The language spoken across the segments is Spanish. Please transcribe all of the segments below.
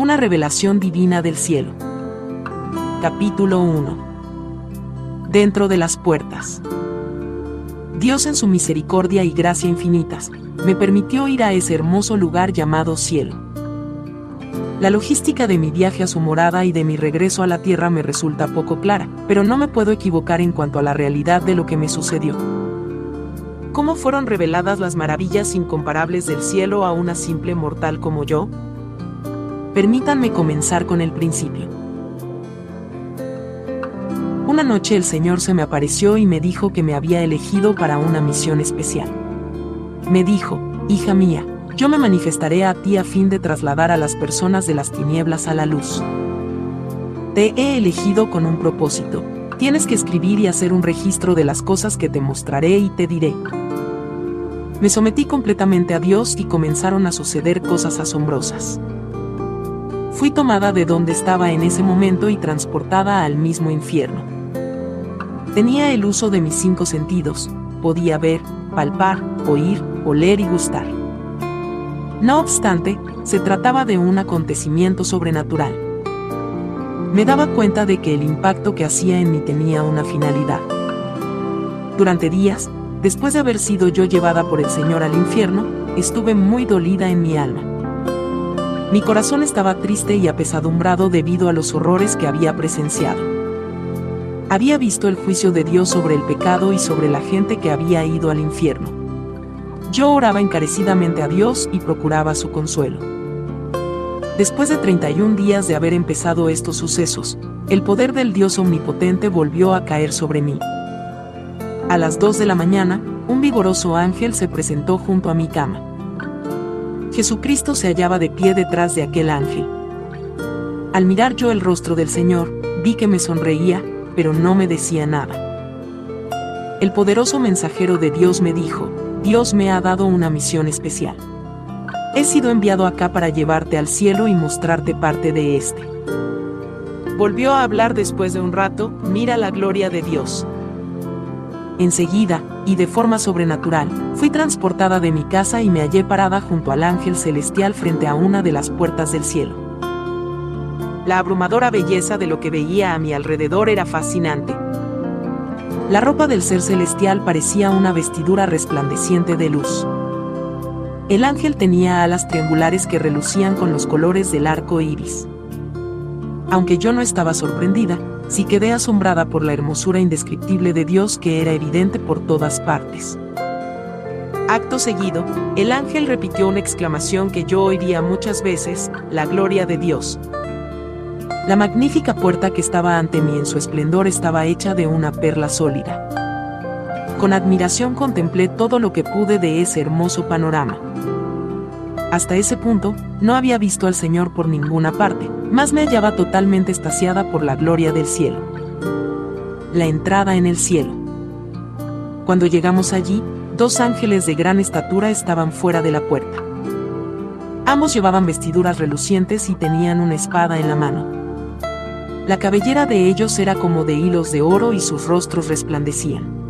Una revelación divina del cielo. Capítulo 1. Dentro de las puertas. Dios en su misericordia y gracia infinitas, me permitió ir a ese hermoso lugar llamado cielo. La logística de mi viaje a su morada y de mi regreso a la tierra me resulta poco clara, pero no me puedo equivocar en cuanto a la realidad de lo que me sucedió. ¿Cómo fueron reveladas las maravillas incomparables del cielo a una simple mortal como yo? Permítanme comenzar con el principio. Una noche el Señor se me apareció y me dijo que me había elegido para una misión especial. Me dijo, hija mía, yo me manifestaré a ti a fin de trasladar a las personas de las tinieblas a la luz. Te he elegido con un propósito. Tienes que escribir y hacer un registro de las cosas que te mostraré y te diré. Me sometí completamente a Dios y comenzaron a suceder cosas asombrosas. Fui tomada de donde estaba en ese momento y transportada al mismo infierno. Tenía el uso de mis cinco sentidos, podía ver, palpar, oír, oler y gustar. No obstante, se trataba de un acontecimiento sobrenatural. Me daba cuenta de que el impacto que hacía en mí tenía una finalidad. Durante días, después de haber sido yo llevada por el Señor al infierno, estuve muy dolida en mi alma. Mi corazón estaba triste y apesadumbrado debido a los horrores que había presenciado. Había visto el juicio de Dios sobre el pecado y sobre la gente que había ido al infierno. Yo oraba encarecidamente a Dios y procuraba su consuelo. Después de 31 días de haber empezado estos sucesos, el poder del Dios omnipotente volvió a caer sobre mí. A las 2 de la mañana, un vigoroso ángel se presentó junto a mi cama. Jesucristo se hallaba de pie detrás de aquel ángel. Al mirar yo el rostro del Señor, vi que me sonreía, pero no me decía nada. El poderoso mensajero de Dios me dijo, Dios me ha dado una misión especial. He sido enviado acá para llevarte al cielo y mostrarte parte de este. Volvió a hablar después de un rato, mira la gloria de Dios. Enseguida, y de forma sobrenatural, fui transportada de mi casa y me hallé parada junto al ángel celestial frente a una de las puertas del cielo. La abrumadora belleza de lo que veía a mi alrededor era fascinante. La ropa del ser celestial parecía una vestidura resplandeciente de luz. El ángel tenía alas triangulares que relucían con los colores del arco iris. Aunque yo no estaba sorprendida, sí quedé asombrada por la hermosura indescriptible de Dios que era evidente por todas partes. Acto seguido, el ángel repitió una exclamación que yo oiría muchas veces, la gloria de Dios. La magnífica puerta que estaba ante mí en su esplendor estaba hecha de una perla sólida. Con admiración contemplé todo lo que pude de ese hermoso panorama. Hasta ese punto, no había visto al Señor por ninguna parte, más me hallaba totalmente estasiada por la gloria del cielo. La entrada en el cielo. Cuando llegamos allí, dos ángeles de gran estatura estaban fuera de la puerta. Ambos llevaban vestiduras relucientes y tenían una espada en la mano. La cabellera de ellos era como de hilos de oro y sus rostros resplandecían.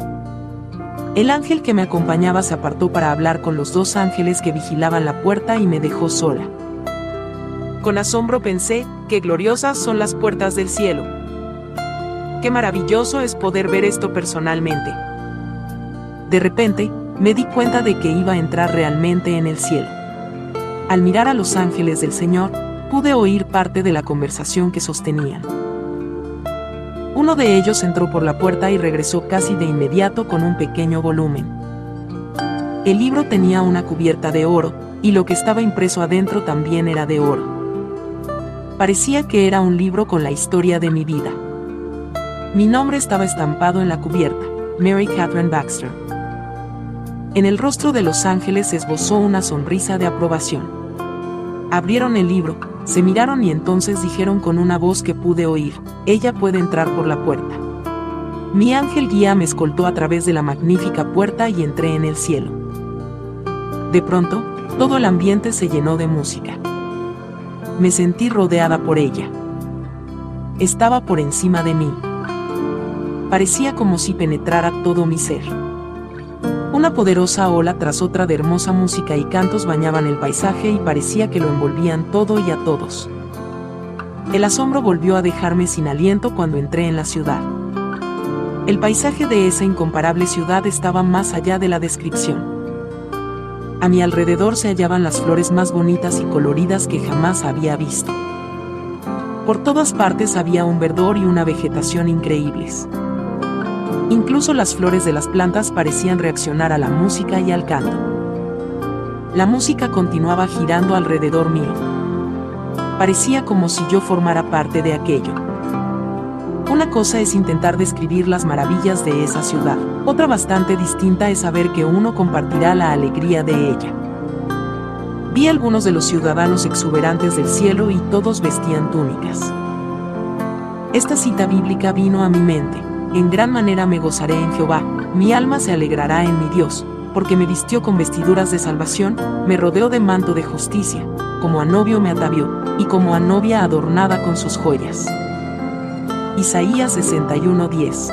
El ángel que me acompañaba se apartó para hablar con los dos ángeles que vigilaban la puerta y me dejó sola. Con asombro pensé, qué gloriosas son las puertas del cielo. Qué maravilloso es poder ver esto personalmente. De repente, me di cuenta de que iba a entrar realmente en el cielo. Al mirar a los ángeles del Señor, pude oír parte de la conversación que sostenían. Uno de ellos entró por la puerta y regresó casi de inmediato con un pequeño volumen. El libro tenía una cubierta de oro, y lo que estaba impreso adentro también era de oro. Parecía que era un libro con la historia de mi vida. Mi nombre estaba estampado en la cubierta, Mary Catherine Baxter. En el rostro de los ángeles esbozó una sonrisa de aprobación. Abrieron el libro, se miraron y entonces dijeron con una voz que pude oír, ella puede entrar por la puerta. Mi ángel guía me escoltó a través de la magnífica puerta y entré en el cielo. De pronto, todo el ambiente se llenó de música. Me sentí rodeada por ella. Estaba por encima de mí. Parecía como si penetrara todo mi ser. Una poderosa ola tras otra de hermosa música y cantos bañaban el paisaje y parecía que lo envolvían todo y a todos. El asombro volvió a dejarme sin aliento cuando entré en la ciudad. El paisaje de esa incomparable ciudad estaba más allá de la descripción. A mi alrededor se hallaban las flores más bonitas y coloridas que jamás había visto. Por todas partes había un verdor y una vegetación increíbles. Incluso las flores de las plantas parecían reaccionar a la música y al canto. La música continuaba girando alrededor mío. Parecía como si yo formara parte de aquello. Una cosa es intentar describir las maravillas de esa ciudad, otra bastante distinta es saber que uno compartirá la alegría de ella. Vi algunos de los ciudadanos exuberantes del cielo y todos vestían túnicas. Esta cita bíblica vino a mi mente, en gran manera me gozaré en Jehová, mi alma se alegrará en mi Dios, porque me vistió con vestiduras de salvación, me rodeó de manto de justicia, como a novio me atavió, y como a novia adornada con sus joyas. Isaías 61:10.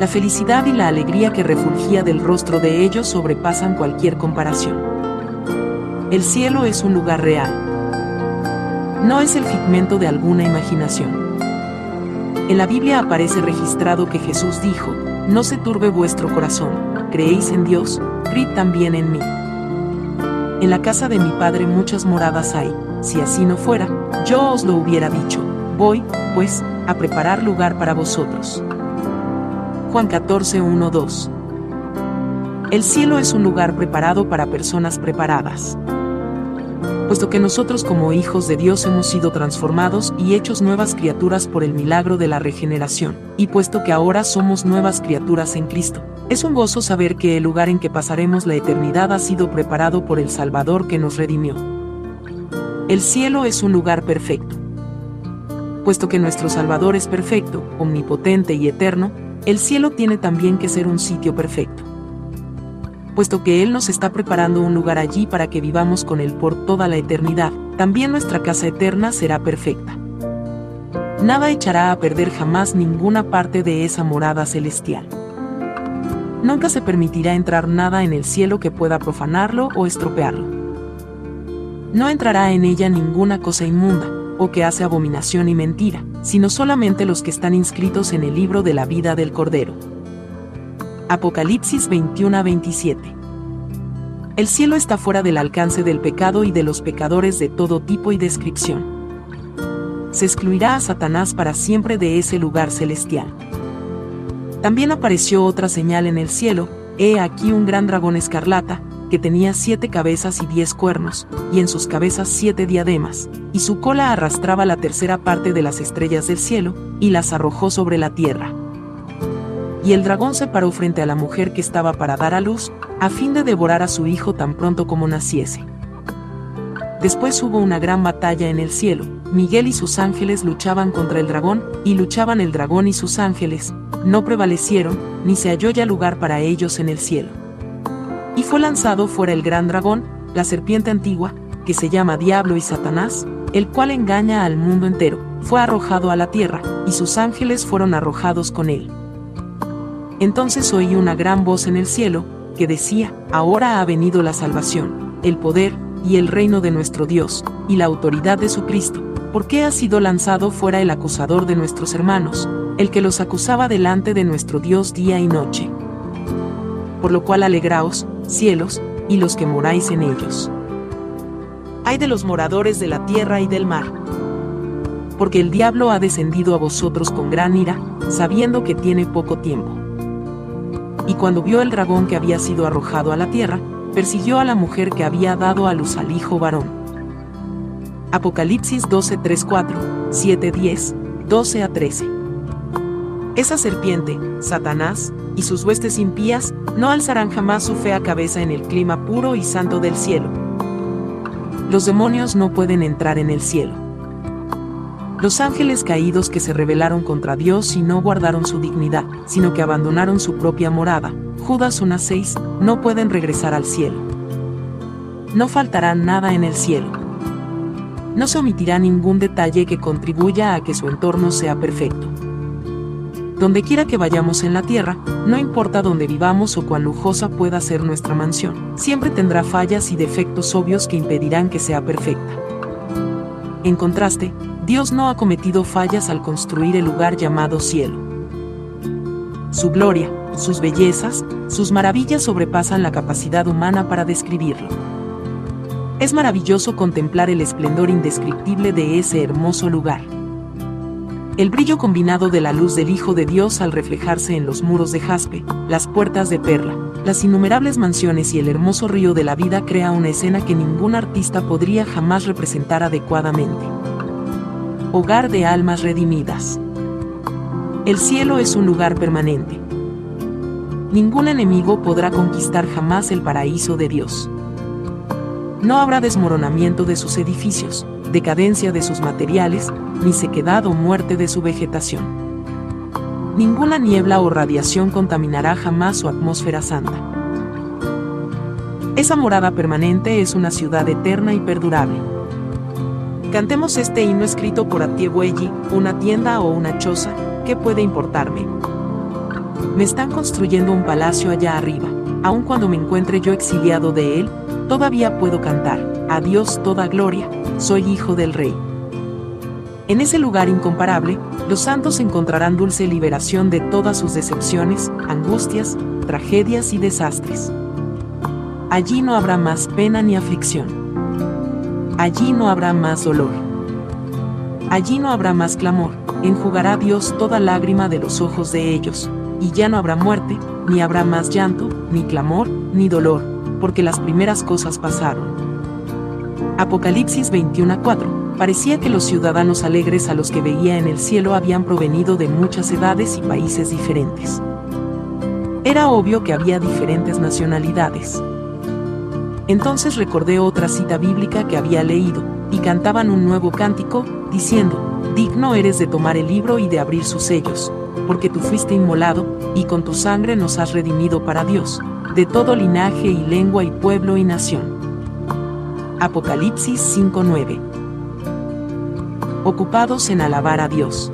La felicidad y la alegría que refulgía del rostro de ellos sobrepasan cualquier comparación. El cielo es un lugar real. No es el figmento de alguna imaginación. En la Biblia aparece registrado que Jesús dijo, No se turbe vuestro corazón, creéis en Dios, creed también en mí. En la casa de mi Padre muchas moradas hay, si así no fuera, yo os lo hubiera dicho, voy, pues, a preparar lugar para vosotros. Juan 14, 1, 2. El cielo es un lugar preparado para personas preparadas. Puesto que nosotros como hijos de Dios hemos sido transformados y hechos nuevas criaturas por el milagro de la regeneración, y puesto que ahora somos nuevas criaturas en Cristo, es un gozo saber que el lugar en que pasaremos la eternidad ha sido preparado por el Salvador que nos redimió. El cielo es un lugar perfecto puesto que nuestro Salvador es perfecto, omnipotente y eterno, el cielo tiene también que ser un sitio perfecto. Puesto que Él nos está preparando un lugar allí para que vivamos con Él por toda la eternidad, también nuestra casa eterna será perfecta. Nada echará a perder jamás ninguna parte de esa morada celestial. Nunca se permitirá entrar nada en el cielo que pueda profanarlo o estropearlo. No entrará en ella ninguna cosa inmunda, o que hace abominación y mentira, sino solamente los que están inscritos en el libro de la vida del Cordero. Apocalipsis 21 27. El cielo está fuera del alcance del pecado y de los pecadores de todo tipo y descripción. Se excluirá a Satanás para siempre de ese lugar celestial. También apareció otra señal en el cielo, he aquí un gran dragón escarlata, que tenía siete cabezas y diez cuernos, y en sus cabezas siete diademas, y su cola arrastraba la tercera parte de las estrellas del cielo, y las arrojó sobre la tierra. Y el dragón se paró frente a la mujer que estaba para dar a luz, a fin de devorar a su hijo tan pronto como naciese. Después hubo una gran batalla en el cielo, Miguel y sus ángeles luchaban contra el dragón, y luchaban el dragón y sus ángeles, no prevalecieron, ni se halló ya lugar para ellos en el cielo. Y fue lanzado fuera el gran dragón, la serpiente antigua, que se llama Diablo y Satanás, el cual engaña al mundo entero, fue arrojado a la tierra, y sus ángeles fueron arrojados con él. Entonces oí una gran voz en el cielo, que decía, Ahora ha venido la salvación, el poder, y el reino de nuestro Dios, y la autoridad de su Cristo, porque ha sido lanzado fuera el acusador de nuestros hermanos, el que los acusaba delante de nuestro Dios día y noche. Por lo cual alegraos, cielos, y los que moráis en ellos. Hay de los moradores de la tierra y del mar. Porque el diablo ha descendido a vosotros con gran ira, sabiendo que tiene poco tiempo. Y cuando vio el dragón que había sido arrojado a la tierra, persiguió a la mujer que había dado a luz al hijo varón. Apocalipsis 12, 3, 4, 7, 10, 12 a 13. Esa serpiente, Satanás, y sus huestes impías, no alzarán jamás su fea cabeza en el clima puro y santo del cielo. Los demonios no pueden entrar en el cielo. Los ángeles caídos que se rebelaron contra Dios y no guardaron su dignidad, sino que abandonaron su propia morada, Judas 1.6, no pueden regresar al cielo. No faltará nada en el cielo. No se omitirá ningún detalle que contribuya a que su entorno sea perfecto. Donde quiera que vayamos en la tierra, no importa dónde vivamos o cuán lujosa pueda ser nuestra mansión, siempre tendrá fallas y defectos obvios que impedirán que sea perfecta. en contraste, Dios no ha cometido fallas al construir el lugar llamado cielo. Su gloria, sus bellezas, sus maravillas sobrepasan la capacidad humana para describirlo. Es maravilloso contemplar el esplendor indescriptible de ese hermoso lugar. El brillo combinado de la luz del Hijo de Dios al reflejarse en los muros de jaspe, las puertas de perla, las innumerables mansiones y el hermoso río de la vida crea una escena que ningún artista podría jamás representar adecuadamente. Hogar de almas redimidas. El cielo es un lugar permanente. Ningún enemigo podrá conquistar jamás el paraíso de Dios. No habrá desmoronamiento de sus edificios, decadencia de sus materiales, ni sequedad o muerte de su vegetación. Ninguna niebla o radiación contaminará jamás su atmósfera santa. Esa morada permanente es una ciudad eterna y perdurable. Cantemos este himno escrito por Atiegüelli, una tienda o una choza, ¿qué puede importarme? Me están construyendo un palacio allá arriba, aun cuando me encuentre yo exiliado de él, todavía puedo cantar, a Dios toda gloria, soy hijo del rey. En ese lugar incomparable, los santos encontrarán dulce liberación de todas sus decepciones, angustias, tragedias y desastres. Allí no habrá más pena ni aflicción. Allí no habrá más dolor. Allí no habrá más clamor, enjugará Dios toda lágrima de los ojos de ellos, y ya no habrá muerte, ni habrá más llanto, ni clamor, ni dolor, porque las primeras cosas pasaron. Apocalipsis 21:4. Parecía que los ciudadanos alegres a los que veía en el cielo habían provenido de muchas edades y países diferentes. Era obvio que había diferentes nacionalidades. Entonces recordé otra cita bíblica que había leído, y cantaban un nuevo cántico, diciendo, Digno eres de tomar el libro y de abrir sus sellos, porque tú fuiste inmolado, y con tu sangre nos has redimido para Dios, de todo linaje y lengua y pueblo y nación. Apocalipsis 5:9 Ocupados en alabar a Dios.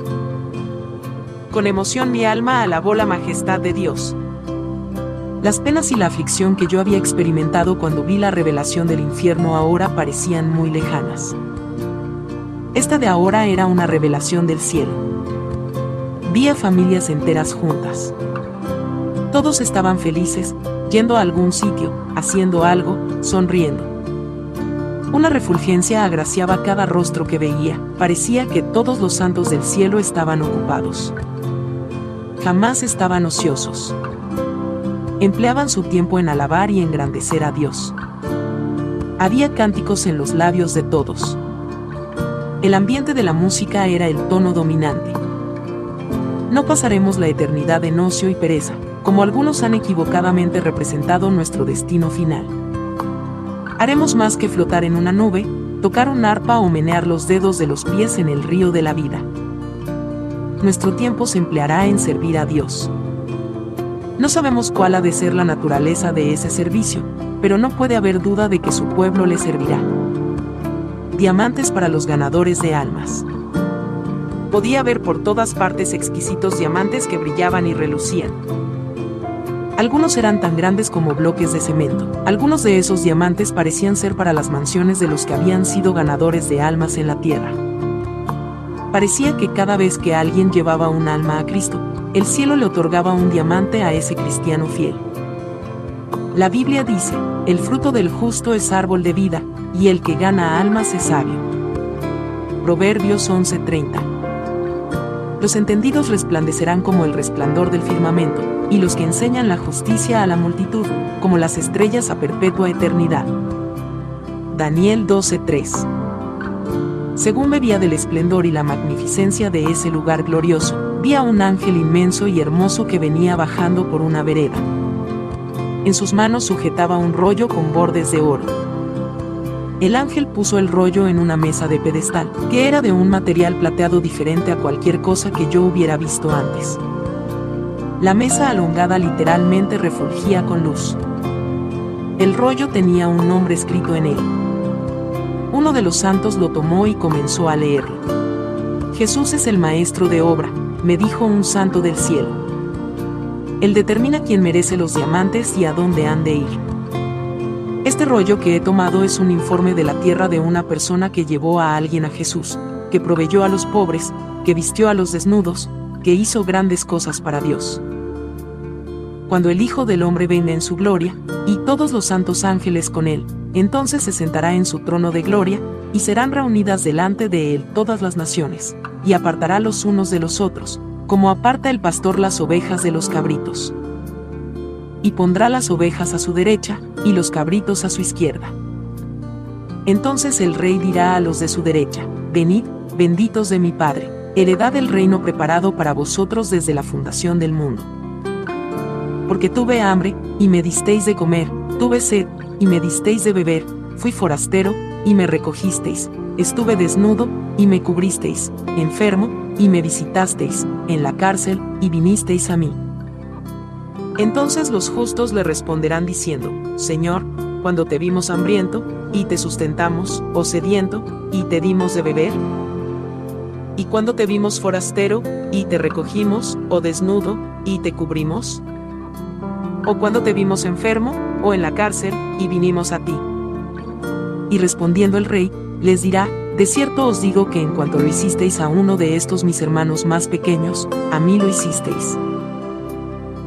Con emoción mi alma alabó la majestad de Dios. Las penas y la aflicción que yo había experimentado cuando vi la revelación del infierno ahora parecían muy lejanas. Esta de ahora era una revelación del cielo. Vi a familias enteras juntas. Todos estaban felices, yendo a algún sitio, haciendo algo, sonriendo. Una refulgencia agraciaba cada rostro que veía, parecía que todos los santos del cielo estaban ocupados. Jamás estaban ociosos. Empleaban su tiempo en alabar y engrandecer a Dios. Había cánticos en los labios de todos. El ambiente de la música era el tono dominante. No pasaremos la eternidad en ocio y pereza, como algunos han equivocadamente representado nuestro destino final. Haremos más que flotar en una nube, tocar un arpa o menear los dedos de los pies en el río de la vida. Nuestro tiempo se empleará en servir a Dios. No sabemos cuál ha de ser la naturaleza de ese servicio, pero no puede haber duda de que su pueblo le servirá. Diamantes para los ganadores de almas. Podía ver por todas partes exquisitos diamantes que brillaban y relucían. Algunos eran tan grandes como bloques de cemento. Algunos de esos diamantes parecían ser para las mansiones de los que habían sido ganadores de almas en la tierra. Parecía que cada vez que alguien llevaba un alma a Cristo, el cielo le otorgaba un diamante a ese cristiano fiel. La Biblia dice, el fruto del justo es árbol de vida, y el que gana almas es sabio. Proverbios 11:30 Los entendidos resplandecerán como el resplandor del firmamento, y los que enseñan la justicia a la multitud, como las estrellas a perpetua eternidad. Daniel 12:3 Según bebía del esplendor y la magnificencia de ese lugar glorioso, vi a un ángel inmenso y hermoso que venía bajando por una vereda. En sus manos sujetaba un rollo con bordes de oro. El ángel puso el rollo en una mesa de pedestal, que era de un material plateado diferente a cualquier cosa que yo hubiera visto antes. La mesa alongada literalmente refulgía con luz. El rollo tenía un nombre escrito en él. Uno de los santos lo tomó y comenzó a leerlo. Jesús es el maestro de obra, me dijo un santo del cielo. Él determina quién merece los diamantes y a dónde han de ir. Este rollo que he tomado es un informe de la tierra de una persona que llevó a alguien a Jesús, que proveyó a los pobres, que vistió a los desnudos, que hizo grandes cosas para Dios. Cuando el Hijo del Hombre venga en su gloria, y todos los santos ángeles con él, entonces se sentará en su trono de gloria, y serán reunidas delante de él todas las naciones, y apartará los unos de los otros, como aparta el pastor las ovejas de los cabritos. Y pondrá las ovejas a su derecha, y los cabritos a su izquierda. Entonces el rey dirá a los de su derecha, Venid, benditos de mi Padre, heredad el reino preparado para vosotros desde la fundación del mundo. Porque tuve hambre, y me disteis de comer, tuve sed, y me disteis de beber, fui forastero, y me recogisteis, estuve desnudo, y me cubristeis, enfermo, y me visitasteis, en la cárcel, y vinisteis a mí. Entonces los justos le responderán diciendo, Señor, cuando te vimos hambriento, y te sustentamos, o sediento, y te dimos de beber? ¿Y cuando te vimos forastero, y te recogimos, o desnudo, y te cubrimos? ¿O cuando te vimos enfermo, o en la cárcel, y vinimos a ti? Y respondiendo el rey, les dirá, de cierto os digo que en cuanto lo hicisteis a uno de estos mis hermanos más pequeños, a mí lo hicisteis.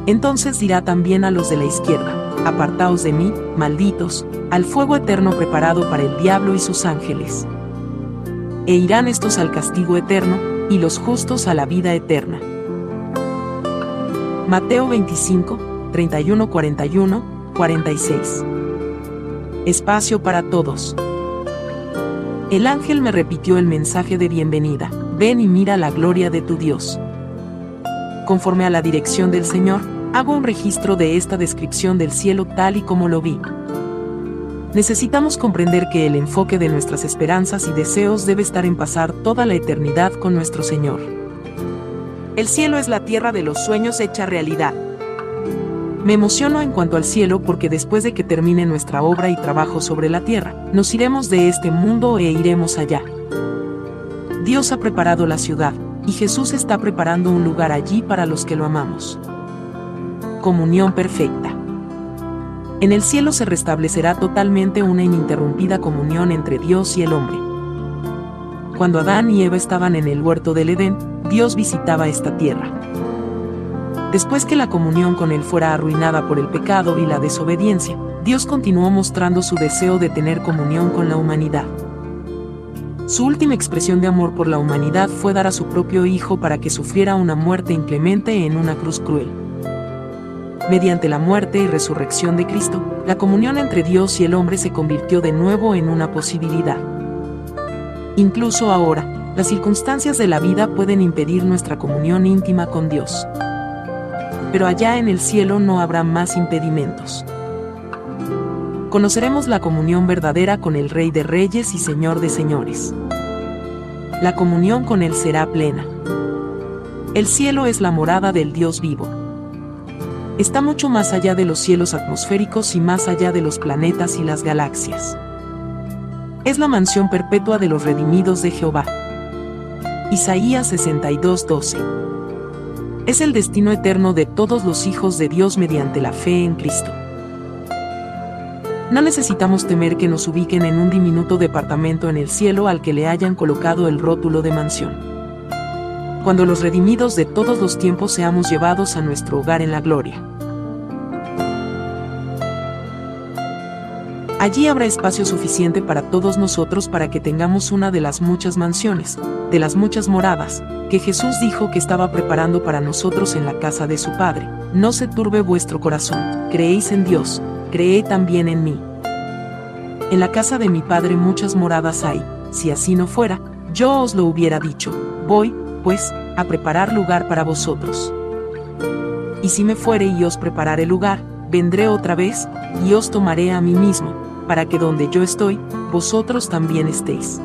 Entonces dirá también a los de la izquierda, apartaos de mí, malditos, al fuego eterno preparado para el diablo y sus ángeles. E irán estos al castigo eterno, y los justos a la vida eterna. Mateo 25, 31, 41, 46. Espacio para todos. El ángel me repitió el mensaje de bienvenida, ven y mira la gloria de tu Dios. Conforme a la dirección del Señor, hago un registro de esta descripción del cielo tal y como lo vi. Necesitamos comprender que el enfoque de nuestras esperanzas y deseos debe estar en pasar toda la eternidad con nuestro Señor. El cielo es la tierra de los sueños hecha realidad. Me emociono en cuanto al cielo porque después de que termine nuestra obra y trabajo sobre la tierra, nos iremos de este mundo e iremos allá. Dios ha preparado la ciudad, y Jesús está preparando un lugar allí para los que lo amamos. Comunión perfecta. En el cielo se restablecerá totalmente una ininterrumpida comunión entre Dios y el hombre. Cuando Adán y Eva estaban en el huerto del Edén, Dios visitaba esta tierra. Después que la comunión con Él fuera arruinada por el pecado y la desobediencia, Dios continuó mostrando su deseo de tener comunión con la humanidad. Su última expresión de amor por la humanidad fue dar a su propio Hijo para que sufriera una muerte inclemente en una cruz cruel. Mediante la muerte y resurrección de Cristo, la comunión entre Dios y el hombre se convirtió de nuevo en una posibilidad. Incluso ahora, las circunstancias de la vida pueden impedir nuestra comunión íntima con Dios pero allá en el cielo no habrá más impedimentos. Conoceremos la comunión verdadera con el Rey de Reyes y Señor de Señores. La comunión con Él será plena. El cielo es la morada del Dios vivo. Está mucho más allá de los cielos atmosféricos y más allá de los planetas y las galaxias. Es la mansión perpetua de los redimidos de Jehová. Isaías 62:12 es el destino eterno de todos los hijos de Dios mediante la fe en Cristo. No necesitamos temer que nos ubiquen en un diminuto departamento en el cielo al que le hayan colocado el rótulo de mansión. Cuando los redimidos de todos los tiempos seamos llevados a nuestro hogar en la gloria. Allí habrá espacio suficiente para todos nosotros para que tengamos una de las muchas mansiones, de las muchas moradas, que Jesús dijo que estaba preparando para nosotros en la casa de su Padre. No se turbe vuestro corazón, creéis en Dios, creed también en mí. En la casa de mi Padre muchas moradas hay, si así no fuera, yo os lo hubiera dicho, voy, pues, a preparar lugar para vosotros. Y si me fuere y os prepararé lugar, vendré otra vez, y os tomaré a mí mismo, para que donde yo estoy, vosotros también estéis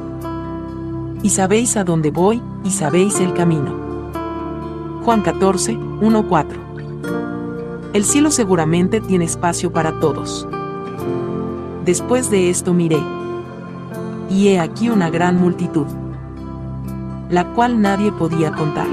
y sabéis a dónde voy, y sabéis el camino. Juan 14, 1, 4. El cielo seguramente tiene espacio para todos. Después de esto miré. Y he aquí una gran multitud, la cual nadie podía contar.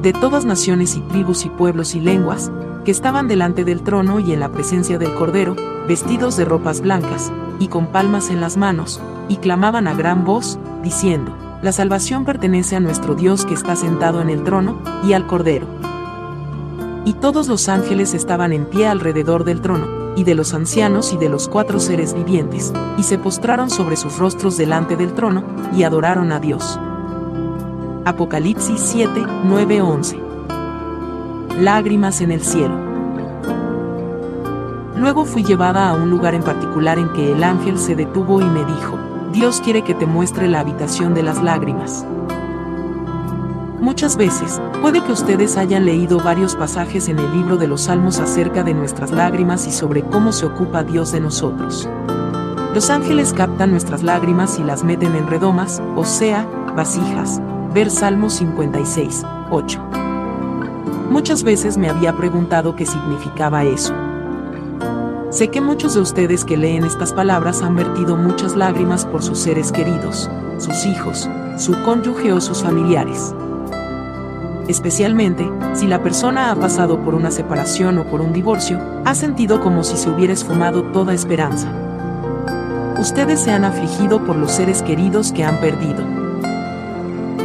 De todas naciones y tribus y pueblos y lenguas, que estaban delante del trono y en la presencia del Cordero, vestidos de ropas blancas, y con palmas en las manos, y clamaban a gran voz, diciendo, La salvación pertenece a nuestro Dios que está sentado en el trono, y al Cordero. Y todos los ángeles estaban en pie alrededor del trono, y de los ancianos y de los cuatro seres vivientes, y se postraron sobre sus rostros delante del trono, y adoraron a Dios. Apocalipsis 7, 9, 11. Lágrimas en el cielo. Luego fui llevada a un lugar en particular en que el ángel se detuvo y me dijo, Dios quiere que te muestre la habitación de las lágrimas. Muchas veces, puede que ustedes hayan leído varios pasajes en el libro de los Salmos acerca de nuestras lágrimas y sobre cómo se ocupa Dios de nosotros. Los ángeles captan nuestras lágrimas y las meten en redomas, o sea, vasijas. Ver Salmos 56, 8. Muchas veces me había preguntado qué significaba eso. Sé que muchos de ustedes que leen estas palabras han vertido muchas lágrimas por sus seres queridos, sus hijos, su cónyuge o sus familiares. Especialmente, si la persona ha pasado por una separación o por un divorcio, ha sentido como si se hubiera esfumado toda esperanza. Ustedes se han afligido por los seres queridos que han perdido.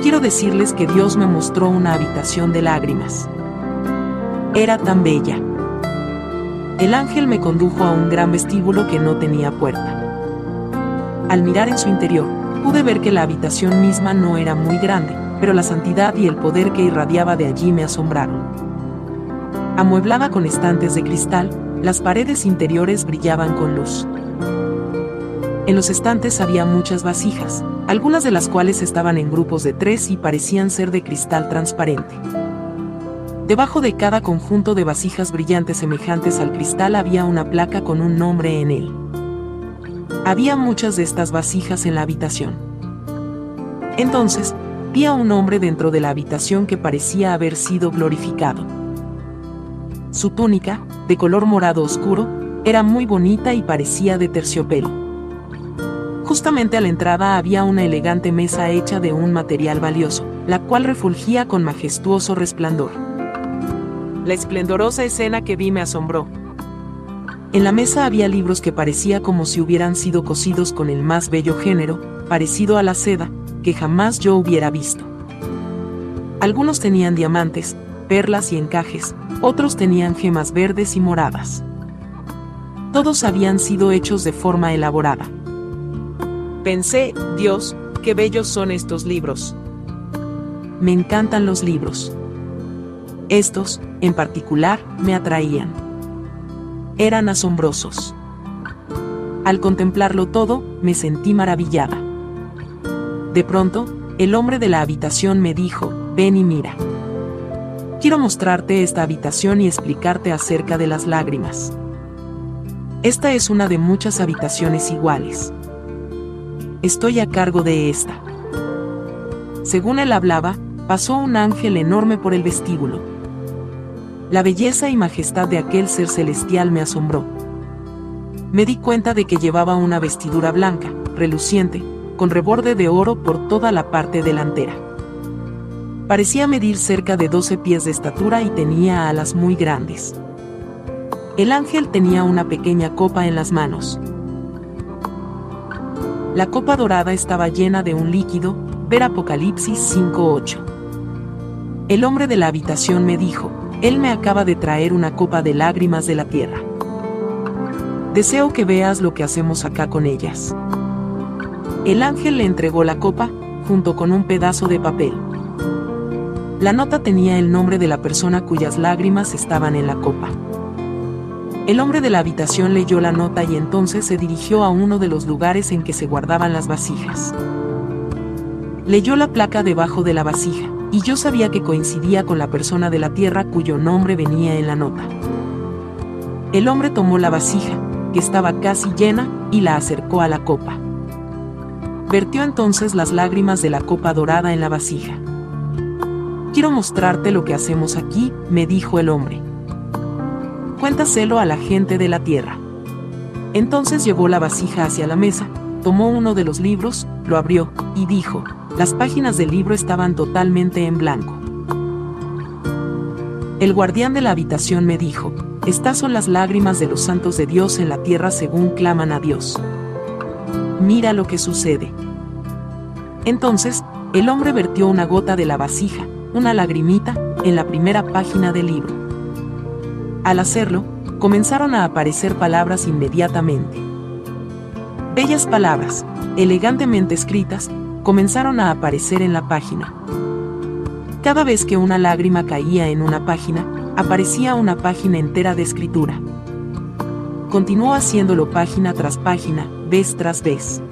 Quiero decirles que Dios me mostró una habitación de lágrimas. Era tan bella. El ángel me condujo a un gran vestíbulo que no tenía puerta. Al mirar en su interior, pude ver que la habitación misma no era muy grande, pero la santidad y el poder que irradiaba de allí me asombraron. Amueblada con estantes de cristal, las paredes interiores brillaban con luz. En los estantes había muchas vasijas, algunas de las cuales estaban en grupos de tres y parecían ser de cristal transparente. Debajo de cada conjunto de vasijas brillantes semejantes al cristal había una placa con un nombre en él. Había muchas de estas vasijas en la habitación. Entonces, vi a un hombre dentro de la habitación que parecía haber sido glorificado. Su túnica, de color morado oscuro, era muy bonita y parecía de terciopelo. Justamente a la entrada había una elegante mesa hecha de un material valioso, la cual refulgía con majestuoso resplandor. La esplendorosa escena que vi me asombró. En la mesa había libros que parecía como si hubieran sido cosidos con el más bello género, parecido a la seda, que jamás yo hubiera visto. Algunos tenían diamantes, perlas y encajes, otros tenían gemas verdes y moradas. Todos habían sido hechos de forma elaborada. Pensé, Dios, qué bellos son estos libros. Me encantan los libros. Estos, en particular, me atraían. Eran asombrosos. Al contemplarlo todo, me sentí maravillada. De pronto, el hombre de la habitación me dijo, ven y mira. Quiero mostrarte esta habitación y explicarte acerca de las lágrimas. Esta es una de muchas habitaciones iguales. Estoy a cargo de esta. Según él hablaba, pasó un ángel enorme por el vestíbulo la belleza y majestad de aquel ser celestial me asombró. Me di cuenta de que llevaba una vestidura blanca, reluciente, con reborde de oro por toda la parte delantera. Parecía medir cerca de 12 pies de estatura y tenía alas muy grandes. El ángel tenía una pequeña copa en las manos. La copa dorada estaba llena de un líquido, ver Apocalipsis 5.8. El hombre de la habitación me dijo, él me acaba de traer una copa de lágrimas de la tierra. Deseo que veas lo que hacemos acá con ellas. El ángel le entregó la copa, junto con un pedazo de papel. La nota tenía el nombre de la persona cuyas lágrimas estaban en la copa. El hombre de la habitación leyó la nota y entonces se dirigió a uno de los lugares en que se guardaban las vasijas. Leyó la placa debajo de la vasija y yo sabía que coincidía con la persona de la tierra cuyo nombre venía en la nota. El hombre tomó la vasija, que estaba casi llena, y la acercó a la copa. Vertió entonces las lágrimas de la copa dorada en la vasija. Quiero mostrarte lo que hacemos aquí, me dijo el hombre. Cuéntaselo a la gente de la tierra. Entonces llevó la vasija hacia la mesa, tomó uno de los libros, lo abrió, y dijo, las páginas del libro estaban totalmente en blanco. El guardián de la habitación me dijo, Estas son las lágrimas de los santos de Dios en la tierra según claman a Dios. Mira lo que sucede. Entonces, el hombre vertió una gota de la vasija, una lagrimita, en la primera página del libro. Al hacerlo, comenzaron a aparecer palabras inmediatamente. Bellas palabras, elegantemente escritas, comenzaron a aparecer en la página. Cada vez que una lágrima caía en una página, aparecía una página entera de escritura. Continuó haciéndolo página tras página, vez tras vez.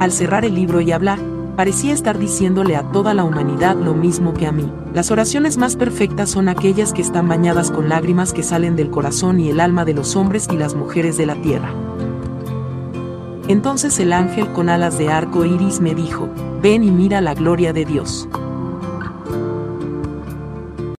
Al cerrar el libro y hablar, parecía estar diciéndole a toda la humanidad lo mismo que a mí. Las oraciones más perfectas son aquellas que están bañadas con lágrimas que salen del corazón y el alma de los hombres y las mujeres de la tierra. Entonces el ángel con alas de arco iris me dijo, ven y mira la gloria de Dios.